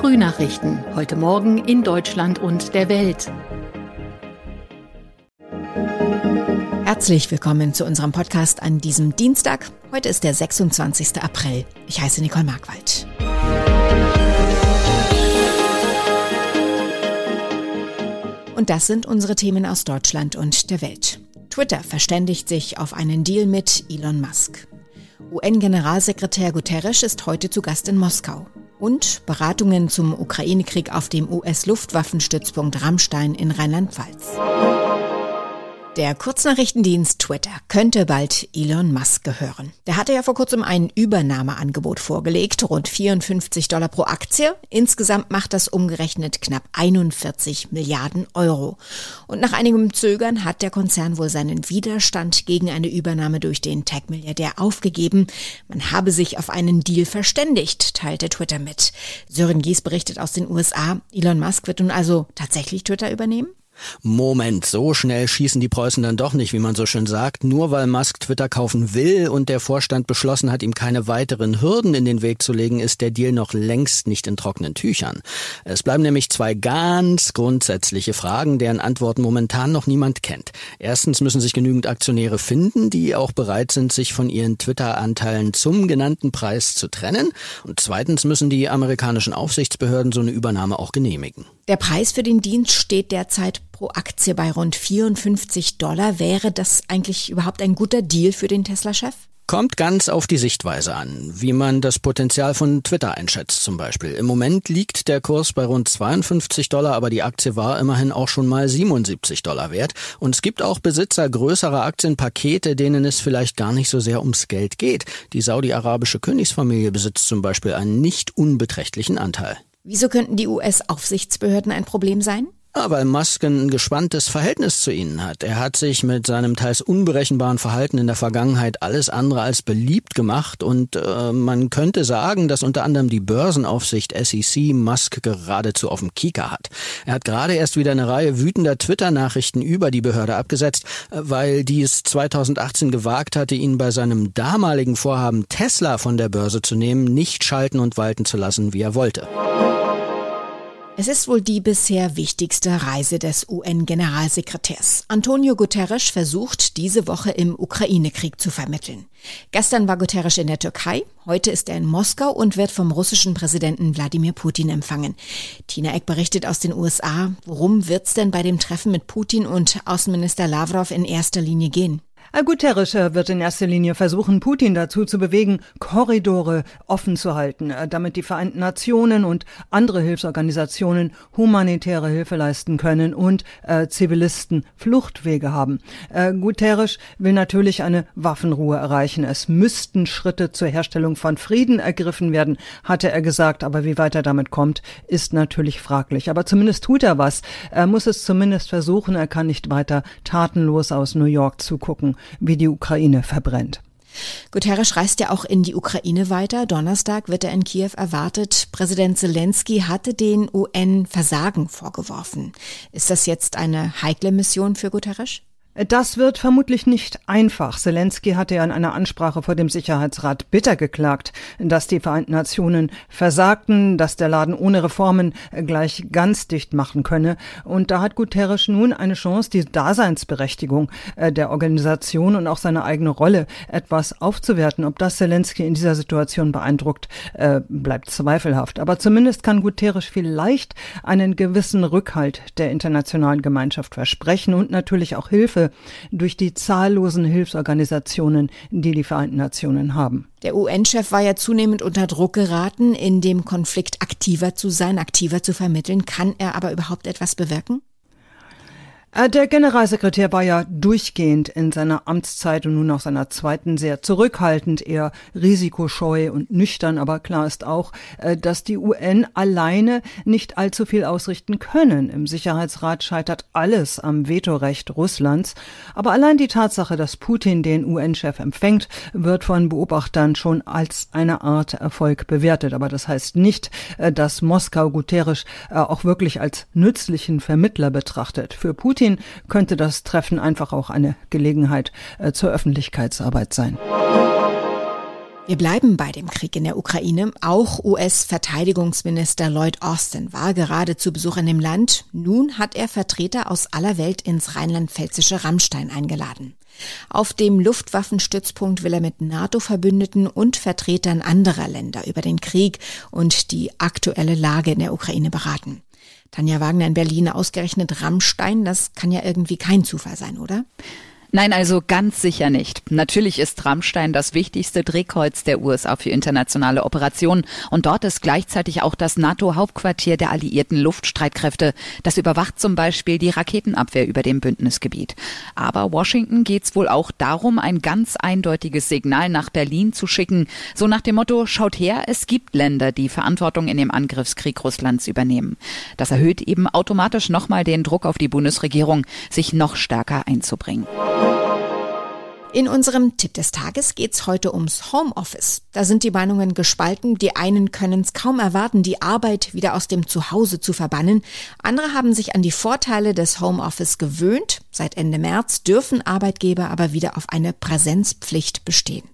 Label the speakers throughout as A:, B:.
A: Frühnachrichten. Heute Morgen in Deutschland und der Welt.
B: Herzlich willkommen zu unserem Podcast an diesem Dienstag. Heute ist der 26. April. Ich heiße Nicole Markwald. Und das sind unsere Themen aus Deutschland und der Welt. Twitter verständigt sich auf einen Deal mit Elon Musk. UN-Generalsekretär Guterres ist heute zu Gast in Moskau. Und Beratungen zum Ukraine-Krieg auf dem US-Luftwaffenstützpunkt Rammstein in Rheinland-Pfalz. Der Kurznachrichtendienst Twitter könnte bald Elon Musk gehören. Der hatte ja vor kurzem ein Übernahmeangebot vorgelegt, rund 54 Dollar pro Aktie. Insgesamt macht das umgerechnet knapp 41 Milliarden Euro. Und nach einigem Zögern hat der Konzern wohl seinen Widerstand gegen eine Übernahme durch den Tech-Milliardär aufgegeben. Man habe sich auf einen Deal verständigt, teilte Twitter mit. Sören Gies berichtet aus den USA. Elon Musk wird nun also tatsächlich Twitter übernehmen?
C: Moment, so schnell schießen die Preußen dann doch nicht, wie man so schön sagt. Nur weil Musk Twitter kaufen will und der Vorstand beschlossen hat, ihm keine weiteren Hürden in den Weg zu legen, ist der Deal noch längst nicht in trockenen Tüchern. Es bleiben nämlich zwei ganz grundsätzliche Fragen, deren Antworten momentan noch niemand kennt. Erstens müssen sich genügend Aktionäre finden, die auch bereit sind, sich von ihren Twitter-Anteilen zum genannten Preis zu trennen. Und zweitens müssen die amerikanischen Aufsichtsbehörden so eine Übernahme auch genehmigen.
B: Der Preis für den Dienst steht derzeit pro Aktie bei rund 54 Dollar. Wäre das eigentlich überhaupt ein guter Deal für den Tesla-Chef?
C: Kommt ganz auf die Sichtweise an, wie man das Potenzial von Twitter einschätzt zum Beispiel. Im Moment liegt der Kurs bei rund 52 Dollar, aber die Aktie war immerhin auch schon mal 77 Dollar wert. Und es gibt auch Besitzer größerer Aktienpakete, denen es vielleicht gar nicht so sehr ums Geld geht. Die saudi-arabische Königsfamilie besitzt zum Beispiel einen nicht unbeträchtlichen Anteil.
B: Wieso könnten die US-Aufsichtsbehörden ein Problem sein?
C: Weil Musk ein gespanntes Verhältnis zu ihnen hat. Er hat sich mit seinem teils unberechenbaren Verhalten in der Vergangenheit alles andere als beliebt gemacht und äh, man könnte sagen, dass unter anderem die Börsenaufsicht SEC Musk geradezu auf dem Kieker hat. Er hat gerade erst wieder eine Reihe wütender Twitter-Nachrichten über die Behörde abgesetzt, äh, weil die es 2018 gewagt hatte, ihn bei seinem damaligen Vorhaben Tesla von der Börse zu nehmen, nicht schalten und walten zu lassen, wie er wollte.
B: Es ist wohl die bisher wichtigste Reise des UN-Generalsekretärs. Antonio Guterres versucht, diese Woche im Ukraine-Krieg zu vermitteln. Gestern war Guterres in der Türkei, heute ist er in Moskau und wird vom russischen Präsidenten Wladimir Putin empfangen. Tina Eck berichtet aus den USA. Worum wird's denn bei dem Treffen mit Putin und Außenminister Lavrov in erster Linie gehen?
D: Guterres wird in erster Linie versuchen, Putin dazu zu bewegen, Korridore offen zu halten, äh, damit die Vereinten Nationen und andere Hilfsorganisationen humanitäre Hilfe leisten können und äh, Zivilisten Fluchtwege haben. Äh, Guterres will natürlich eine Waffenruhe erreichen. Es müssten Schritte zur Herstellung von Frieden ergriffen werden, hatte er gesagt. Aber wie weit er damit kommt, ist natürlich fraglich. Aber zumindest tut er was. Er muss es zumindest versuchen. Er kann nicht weiter tatenlos aus New York zugucken wie die Ukraine verbrennt.
B: Guterres reist ja auch in die Ukraine weiter. Donnerstag wird er in Kiew erwartet. Präsident Zelensky hatte den UN Versagen vorgeworfen. Ist das jetzt eine heikle Mission für Guterres?
D: Das wird vermutlich nicht einfach. Zelensky hatte ja in einer Ansprache vor dem Sicherheitsrat bitter geklagt, dass die Vereinten Nationen versagten, dass der Laden ohne Reformen gleich ganz dicht machen könne. Und da hat Guterres nun eine Chance, die Daseinsberechtigung äh, der Organisation und auch seine eigene Rolle etwas aufzuwerten. Ob das Zelensky in dieser Situation beeindruckt, äh, bleibt zweifelhaft. Aber zumindest kann Guterres vielleicht einen gewissen Rückhalt der internationalen Gemeinschaft versprechen und natürlich auch Hilfe Durch die zahllosen Hilfsorganisationen, die die Vereinten Nationen haben.
B: Der UN-Chef war ja zunehmend unter Druck geraten, in dem Konflikt aktiver zu sein, aktiver zu vermitteln. Kann er aber überhaupt etwas bewirken?
D: Äh, der Generalsekretär war ja durchgehend in seiner Amtszeit und nun auch seiner zweiten sehr zurückhaltend, eher risikoscheu und nüchtern. Aber klar ist auch, äh, dass die UN alleine nicht allzu viel ausrichten können. Im Sicherheitsrat scheitert alles am Vetorecht Russlands. Aber allein die Tatsache, dass Putin den UN-Chef empfängt, wird von Beobachtern schon als eine Art Erfolg bewertet. Aber das heißt nicht, äh, dass Moskau Guterres auch wirklich als nützlichen Vermittler betrachtet. Für Putin Putin könnte das Treffen einfach auch eine Gelegenheit äh, zur Öffentlichkeitsarbeit sein.
B: Wir bleiben bei dem Krieg in der Ukraine. Auch US-Verteidigungsminister Lloyd Austin war gerade zu Besuch in dem Land. Nun hat er Vertreter aus aller Welt ins rheinland-pfälzische Rammstein eingeladen. Auf dem Luftwaffenstützpunkt will er mit NATO-Verbündeten und Vertretern anderer Länder über den Krieg und die aktuelle Lage in der Ukraine beraten. Tanja Wagner in Berlin ausgerechnet Rammstein, das kann ja irgendwie kein Zufall sein, oder?
E: Nein, also ganz sicher nicht. Natürlich ist Rammstein das wichtigste Drehkreuz der USA für internationale Operationen und dort ist gleichzeitig auch das NATO-Hauptquartier der alliierten Luftstreitkräfte. Das überwacht zum Beispiel die Raketenabwehr über dem Bündnisgebiet. Aber Washington geht es wohl auch darum, ein ganz eindeutiges Signal nach Berlin zu schicken. So nach dem Motto, schaut her, es gibt Länder, die Verantwortung in dem Angriffskrieg Russlands übernehmen. Das erhöht eben automatisch nochmal den Druck auf die Bundesregierung, sich noch stärker einzubringen.
B: In unserem Tipp des Tages geht's heute ums Homeoffice. Da sind die Meinungen gespalten. Die einen können es kaum erwarten, die Arbeit wieder aus dem Zuhause zu verbannen. Andere haben sich an die Vorteile des Homeoffice gewöhnt. Seit Ende März dürfen Arbeitgeber aber wieder auf eine Präsenzpflicht bestehen.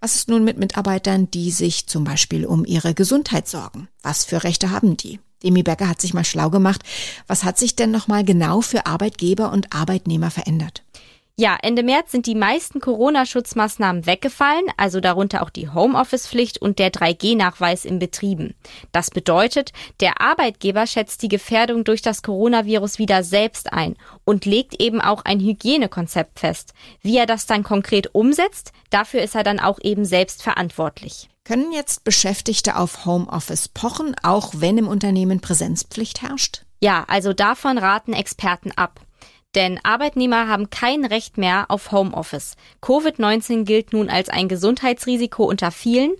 B: Was ist nun mit Mitarbeitern, die sich zum Beispiel um ihre Gesundheit sorgen? Was für Rechte haben die? Demi Becker hat sich mal schlau gemacht. Was hat sich denn nochmal genau für Arbeitgeber und Arbeitnehmer verändert?
F: Ja, Ende März sind die meisten Corona-Schutzmaßnahmen weggefallen, also darunter auch die Homeoffice-Pflicht und der 3G-Nachweis in Betrieben. Das bedeutet, der Arbeitgeber schätzt die Gefährdung durch das Coronavirus wieder selbst ein und legt eben auch ein Hygienekonzept fest. Wie er das dann konkret umsetzt, dafür ist er dann auch eben selbst verantwortlich.
B: Können jetzt Beschäftigte auf Homeoffice pochen, auch wenn im Unternehmen Präsenzpflicht herrscht?
F: Ja, also davon raten Experten ab. Denn Arbeitnehmer haben kein Recht mehr auf Homeoffice. Covid-19 gilt nun als ein Gesundheitsrisiko unter vielen.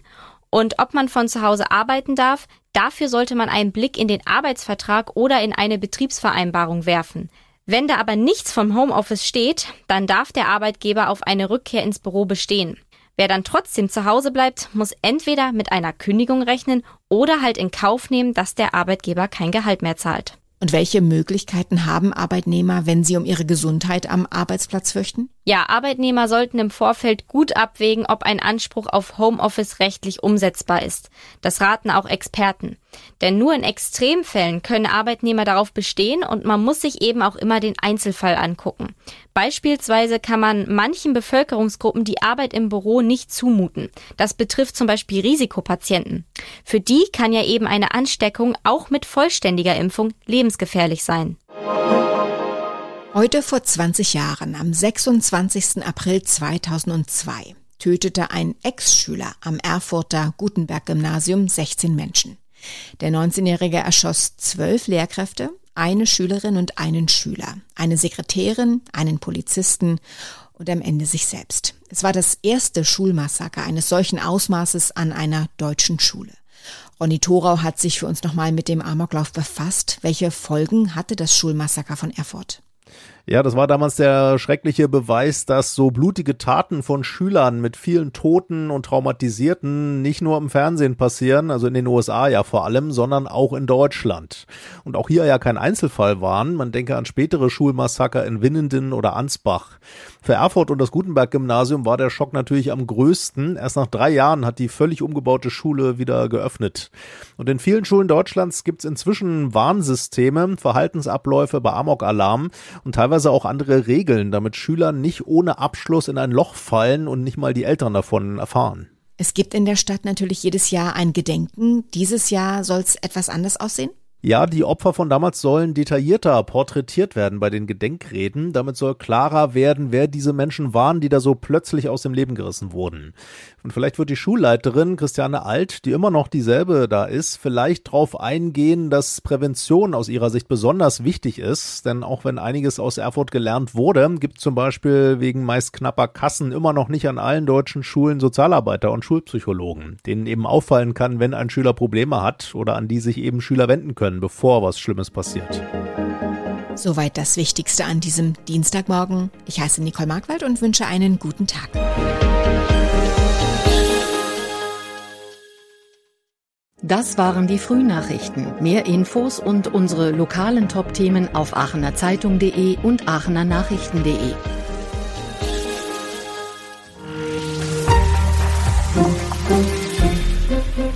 F: Und ob man von zu Hause arbeiten darf, dafür sollte man einen Blick in den Arbeitsvertrag oder in eine Betriebsvereinbarung werfen. Wenn da aber nichts vom Homeoffice steht, dann darf der Arbeitgeber auf eine Rückkehr ins Büro bestehen. Wer dann trotzdem zu Hause bleibt, muss entweder mit einer Kündigung rechnen oder halt in Kauf nehmen, dass der Arbeitgeber kein Gehalt mehr zahlt.
B: Und welche Möglichkeiten haben Arbeitnehmer, wenn sie um ihre Gesundheit am Arbeitsplatz fürchten?
F: Ja, Arbeitnehmer sollten im Vorfeld gut abwägen, ob ein Anspruch auf Homeoffice rechtlich umsetzbar ist. Das raten auch Experten. Denn nur in Extremfällen können Arbeitnehmer darauf bestehen und man muss sich eben auch immer den Einzelfall angucken. Beispielsweise kann man manchen Bevölkerungsgruppen die Arbeit im Büro nicht zumuten. Das betrifft zum Beispiel Risikopatienten. Für die kann ja eben eine Ansteckung auch mit vollständiger Impfung lebensgefährlich sein.
B: Heute vor 20 Jahren, am 26. April 2002, tötete ein Ex-Schüler am Erfurter Gutenberg-Gymnasium 16 Menschen. Der 19-Jährige erschoss zwölf Lehrkräfte, eine Schülerin und einen Schüler, eine Sekretärin, einen Polizisten und am Ende sich selbst. Es war das erste Schulmassaker eines solchen Ausmaßes an einer deutschen Schule. Ronny Thorau hat sich für uns nochmal mit dem Amoklauf befasst. Welche Folgen hatte das Schulmassaker von Erfurt?
G: Ja, das war damals der schreckliche Beweis, dass so blutige Taten von Schülern mit vielen Toten und Traumatisierten nicht nur im Fernsehen passieren, also in den USA ja vor allem, sondern auch in Deutschland. Und auch hier ja kein Einzelfall waren. Man denke an spätere Schulmassaker in Winnenden oder Ansbach. Für Erfurt und das Gutenberg-Gymnasium war der Schock natürlich am größten. Erst nach drei Jahren hat die völlig umgebaute Schule wieder geöffnet. Und in vielen Schulen Deutschlands gibt es inzwischen Warnsysteme, Verhaltensabläufe bei Amok-Alarm und teilweise auch andere Regeln, damit Schüler nicht ohne Abschluss in ein Loch fallen und nicht mal die Eltern davon erfahren.
B: Es gibt in der Stadt natürlich jedes Jahr ein Gedenken. Dieses Jahr soll es etwas anders aussehen?
G: Ja, die Opfer von damals sollen detaillierter porträtiert werden bei den Gedenkreden. Damit soll klarer werden, wer diese Menschen waren, die da so plötzlich aus dem Leben gerissen wurden. Und vielleicht wird die Schulleiterin Christiane Alt, die immer noch dieselbe da ist, vielleicht darauf eingehen, dass Prävention aus ihrer Sicht besonders wichtig ist. Denn auch wenn einiges aus Erfurt gelernt wurde, gibt zum Beispiel wegen meist knapper Kassen immer noch nicht an allen deutschen Schulen Sozialarbeiter und Schulpsychologen, denen eben auffallen kann, wenn ein Schüler Probleme hat oder an die sich eben Schüler wenden können können, bevor was Schlimmes passiert.
B: Soweit das Wichtigste an diesem Dienstagmorgen. Ich heiße Nicole Markwald und wünsche einen guten Tag.
A: Das waren die Frühnachrichten. Mehr Infos und unsere lokalen Top-Themen auf aachenerzeitung.de und aachenernachrichten.de.